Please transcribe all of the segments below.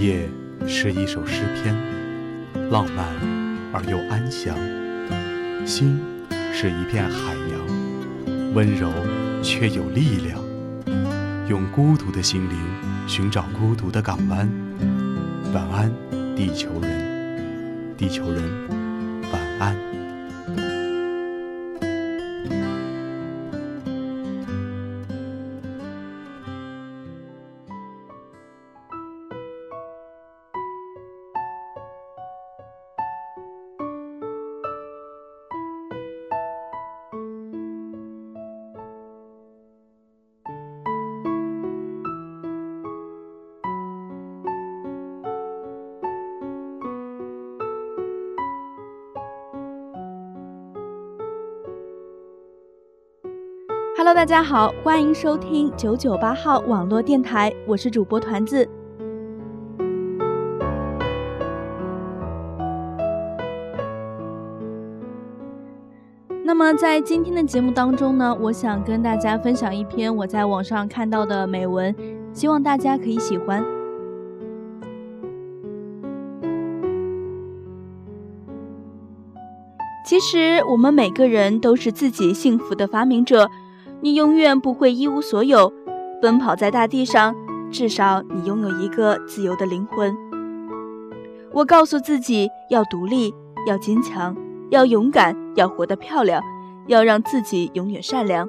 夜是一首诗篇，浪漫而又安详；心是一片海洋，温柔却有力量。用孤独的心灵寻找孤独的港湾。晚安，地球人，地球人，晚安。Hello，大家好，欢迎收听九九八号网络电台，我是主播团子。那么在今天的节目当中呢，我想跟大家分享一篇我在网上看到的美文，希望大家可以喜欢。其实我们每个人都是自己幸福的发明者。你永远不会一无所有，奔跑在大地上，至少你拥有一个自由的灵魂。我告诉自己要独立，要坚强，要勇敢，要活得漂亮，要让自己永远善良。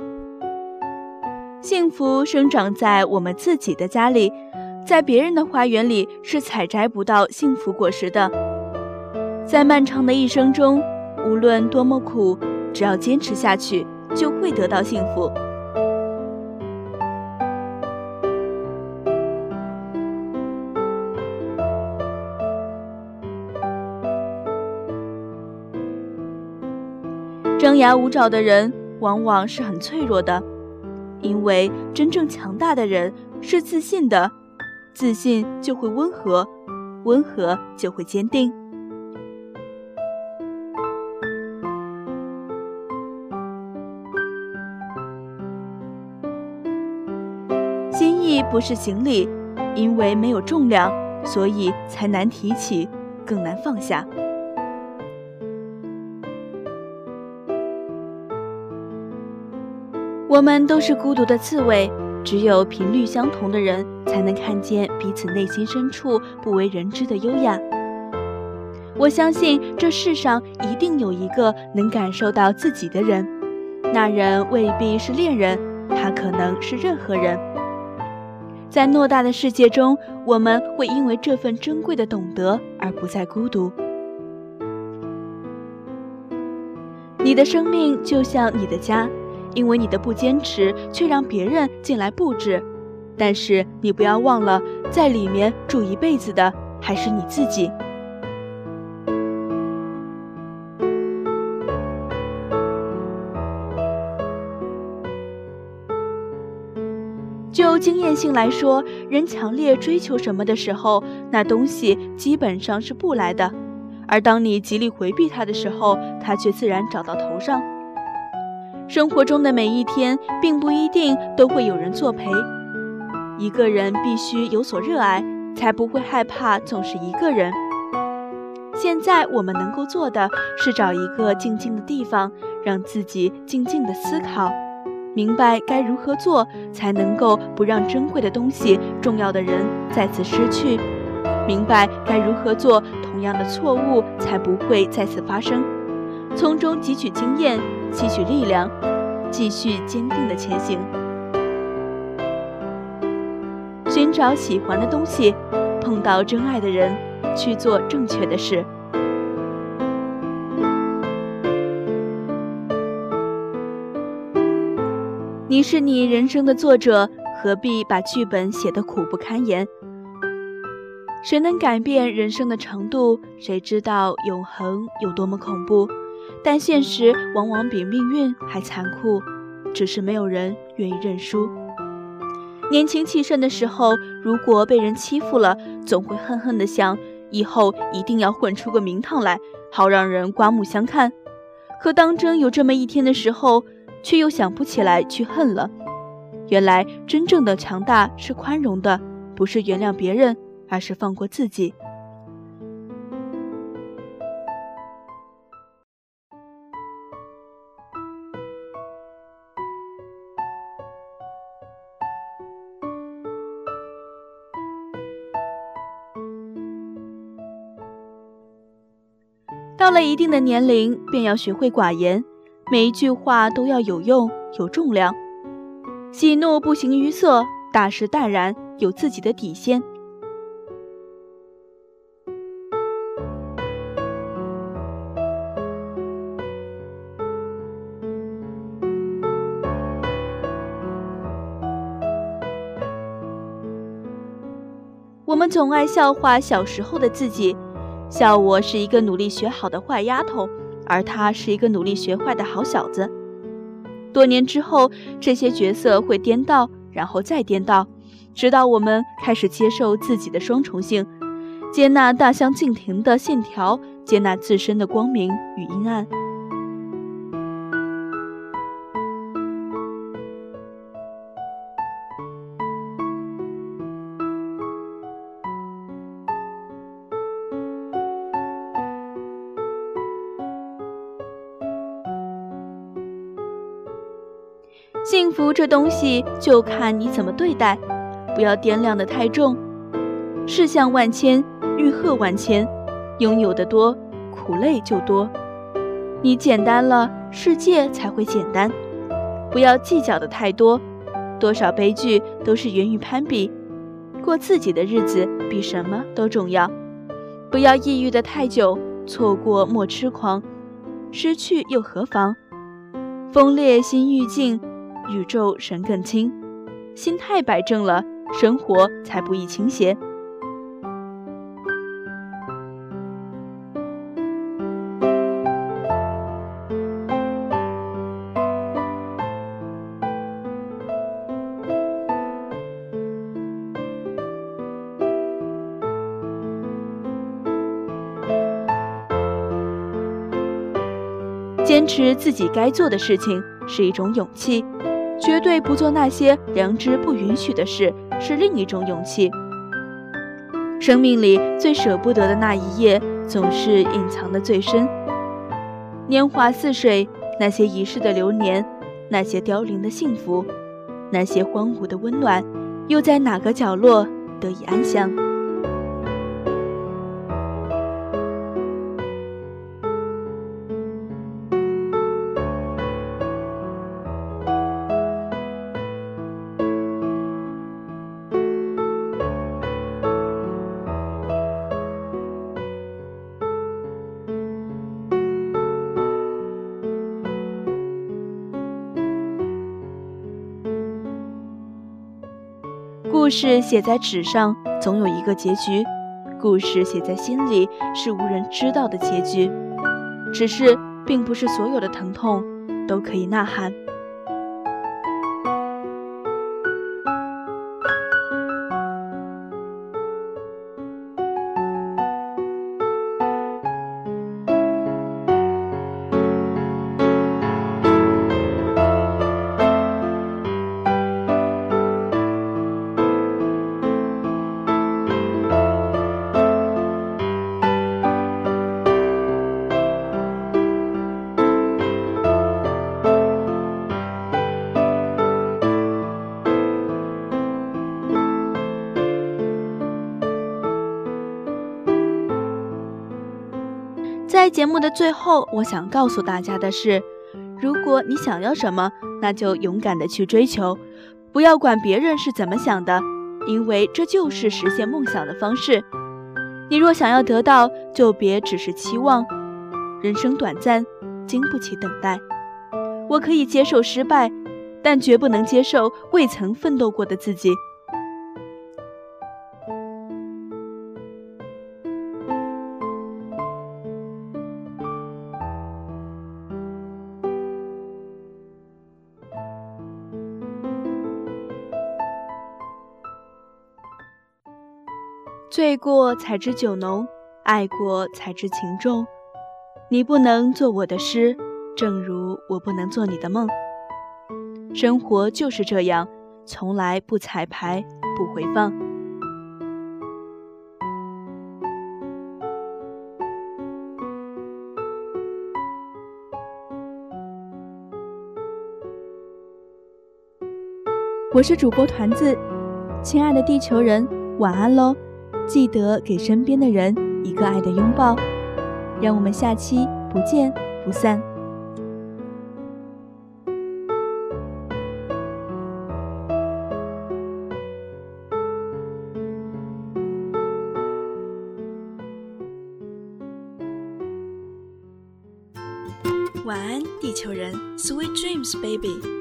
幸福生长在我们自己的家里，在别人的花园里是采摘不到幸福果实的。在漫长的一生中，无论多么苦，只要坚持下去。就会得到幸福。张牙舞爪的人往往是很脆弱的，因为真正强大的人是自信的，自信就会温和，温和就会坚定。不是行李，因为没有重量，所以才难提起，更难放下。我们都是孤独的刺猬，只有频率相同的人，才能看见彼此内心深处不为人知的优雅。我相信这世上一定有一个能感受到自己的人，那人未必是恋人，他可能是任何人。在偌大的世界中，我们会因为这份珍贵的懂得而不再孤独。你的生命就像你的家，因为你的不坚持，却让别人进来布置。但是你不要忘了，在里面住一辈子的还是你自己。经验性来说，人强烈追求什么的时候，那东西基本上是不来的；而当你极力回避它的时候，它却自然找到头上。生活中的每一天，并不一定都会有人作陪。一个人必须有所热爱，才不会害怕总是一个人。现在我们能够做的是找一个静静的地方，让自己静静的思考。明白该如何做才能够不让珍贵的东西、重要的人再次失去；明白该如何做，同样的错误才不会再次发生。从中汲取经验，吸取力量，继续坚定的前行。寻找喜欢的东西，碰到真爱的人，去做正确的事。你是你人生的作者，何必把剧本写得苦不堪言？谁能改变人生的程度？谁知道永恒有多么恐怖？但现实往往比命运还残酷，只是没有人愿意认输。年轻气盛的时候，如果被人欺负了，总会恨恨地想，以后一定要混出个名堂来，好让人刮目相看。可当真有这么一天的时候，却又想不起来去恨了。原来真正的强大是宽容的，不是原谅别人，而是放过自己。到了一定的年龄，便要学会寡言，每一句话都要有用、有重量。喜怒不形于色，大事淡然，有自己的底线。我们总爱笑话小时候的自己。笑我是一个努力学好的坏丫头，而他是一个努力学坏的好小子。多年之后，这些角色会颠倒，然后再颠倒，直到我们开始接受自己的双重性，接纳大相径庭的线条，接纳自身的光明与阴暗。幸福这东西就看你怎么对待，不要掂量的太重。世相万千，欲壑万千，拥有的多，苦累就多。你简单了，世界才会简单。不要计较的太多，多少悲剧都是源于攀比。过自己的日子比什么都重要。不要抑郁的太久，错过莫痴狂，失去又何妨？风烈心欲静。宇宙神更轻，心态摆正了，生活才不易倾斜。坚持自己该做的事情是一种勇气。绝对不做那些良知不允许的事，是另一种勇气。生命里最舍不得的那一页，总是隐藏的最深。年华似水，那些遗失的流年，那些凋零的幸福，那些荒芜的温暖，又在哪个角落得以安详？事写在纸上，总有一个结局；故事写在心里，是无人知道的结局。只是，并不是所有的疼痛都可以呐喊。节目的最后，我想告诉大家的是：如果你想要什么，那就勇敢的去追求，不要管别人是怎么想的，因为这就是实现梦想的方式。你若想要得到，就别只是期望。人生短暂，经不起等待。我可以接受失败，但绝不能接受未曾奋斗过的自己。醉过才知酒浓爱过才知情重。你不能做我的诗正如我不能做你的梦。生活就是这样从来不彩排不回放。我是主播团子亲爱的地球人晚安喽记得给身边的人一个爱的拥抱，让我们下期不见不散。晚安，地球人，Sweet dreams, baby。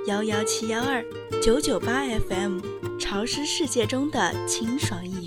幺幺七幺二，九九八 FM，潮湿世界中的清爽一。